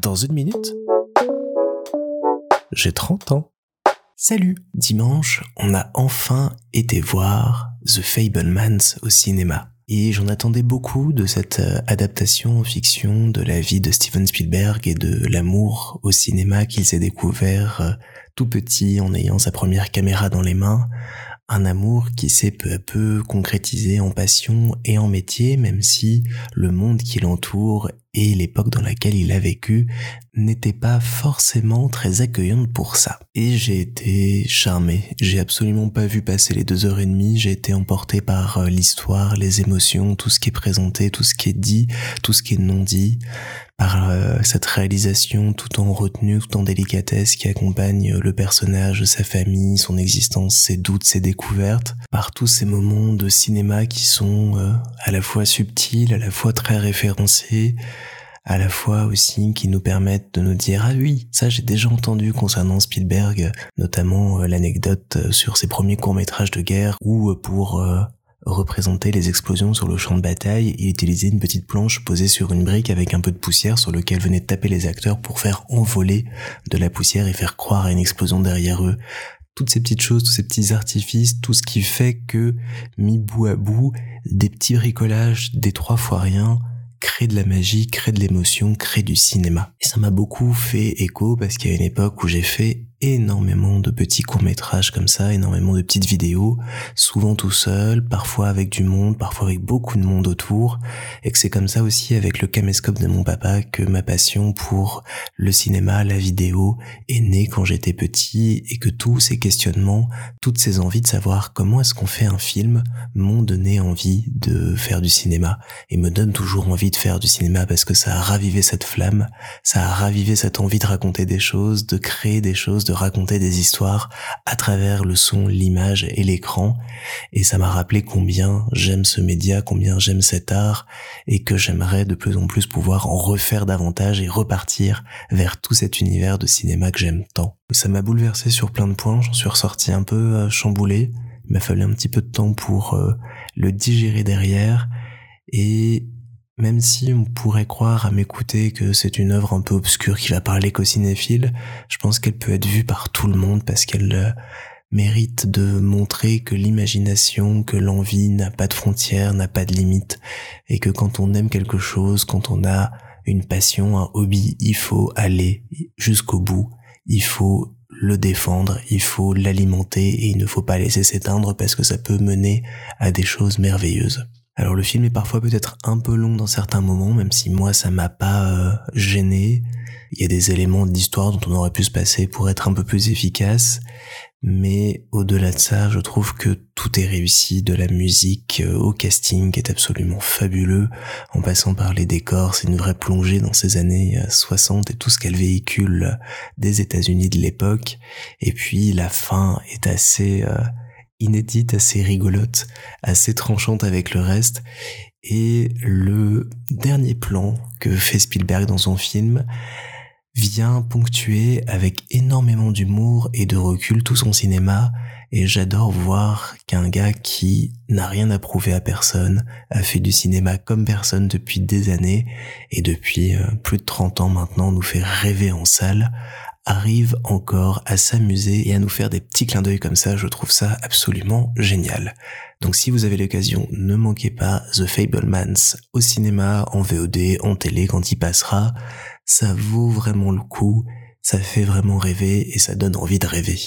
Dans une minute, j'ai 30 ans. Salut Dimanche, on a enfin été voir The Fablemans au cinéma. Et j'en attendais beaucoup de cette euh, adaptation en fiction de la vie de Steven Spielberg et de l'amour au cinéma qu'il s'est découvert euh, tout petit en ayant sa première caméra dans les mains, un amour qui s'est peu à peu concrétisé en passion et en métier, même si le monde qui l'entoure et l'époque dans laquelle il a vécu n'était pas forcément très accueillante pour ça. Et j'ai été charmé. J'ai absolument pas vu passer les deux heures et demie. J'ai été emporté par euh, l'histoire, les émotions, tout ce qui est présenté, tout ce qui est dit, tout ce qui est non dit, par euh, cette réalisation tout en retenue, tout en délicatesse qui accompagne le personnage, sa famille, son existence, ses doutes, ses découvertes, par tous ces moments de cinéma qui sont euh, à la fois subtils, à la fois très référencés, à la fois aussi qui nous permettent de nous dire ah oui, ça j'ai déjà entendu concernant Spielberg, notamment euh, l'anecdote euh, sur ses premiers courts-métrages de guerre où euh, pour représenter les explosions sur le champ de bataille, il utilisait une petite planche posée sur une brique avec un peu de poussière sur lequel venaient taper les acteurs pour faire envoler de la poussière et faire croire à une explosion derrière eux. Toutes ces petites choses, tous ces petits artifices, tout ce qui fait que, mis bout à bout, des petits bricolages, des trois fois rien, crée de la magie, crée de l'émotion, crée du cinéma. Et ça m'a beaucoup fait écho parce qu'il y a une époque où j'ai fait énormément de petits courts-métrages comme ça, énormément de petites vidéos, souvent tout seul, parfois avec du monde, parfois avec beaucoup de monde autour, et que c'est comme ça aussi avec le caméscope de mon papa que ma passion pour le cinéma, la vidéo est née quand j'étais petit et que tous ces questionnements, toutes ces envies de savoir comment est-ce qu'on fait un film m'ont donné envie de faire du cinéma et me donnent toujours envie de faire du cinéma parce que ça a ravivé cette flamme, ça a ravivé cette envie de raconter des choses, de créer des choses, raconter des histoires à travers le son, l'image et l'écran. Et ça m'a rappelé combien j'aime ce média, combien j'aime cet art et que j'aimerais de plus en plus pouvoir en refaire davantage et repartir vers tout cet univers de cinéma que j'aime tant. Ça m'a bouleversé sur plein de points, j'en suis ressorti un peu euh, chamboulé. Il m'a fallu un petit peu de temps pour euh, le digérer derrière et même si on pourrait croire à m'écouter que c'est une œuvre un peu obscure qui va parler qu'aux cinéphiles, je pense qu'elle peut être vue par tout le monde parce qu'elle euh, mérite de montrer que l'imagination, que l'envie n'a pas de frontières, n'a pas de limites, et que quand on aime quelque chose, quand on a une passion, un hobby, il faut aller jusqu'au bout, il faut le défendre, il faut l'alimenter et il ne faut pas laisser s'éteindre parce que ça peut mener à des choses merveilleuses. Alors le film est parfois peut-être un peu long dans certains moments, même si moi ça m'a pas euh, gêné. Il y a des éléments d'histoire dont on aurait pu se passer pour être un peu plus efficace, mais au-delà de ça, je trouve que tout est réussi, de la musique euh, au casting qui est absolument fabuleux, en passant par les décors, c'est une vraie plongée dans ces années 60 euh, et tout ce qu'elle véhicule des États-Unis de l'époque, et puis la fin est assez inédite, assez rigolote, assez tranchante avec le reste. Et le dernier plan que fait Spielberg dans son film vient ponctuer avec énormément d'humour et de recul tout son cinéma et j'adore voir qu'un gars qui n'a rien à prouver à personne a fait du cinéma comme personne depuis des années et depuis euh, plus de 30 ans maintenant nous fait rêver en salle arrive encore à s'amuser et à nous faire des petits clins d'œil comme ça, je trouve ça absolument génial. Donc si vous avez l'occasion, ne manquez pas The Fablemans au cinéma, en VOD, en télé quand il passera. Ça vaut vraiment le coup, ça fait vraiment rêver et ça donne envie de rêver.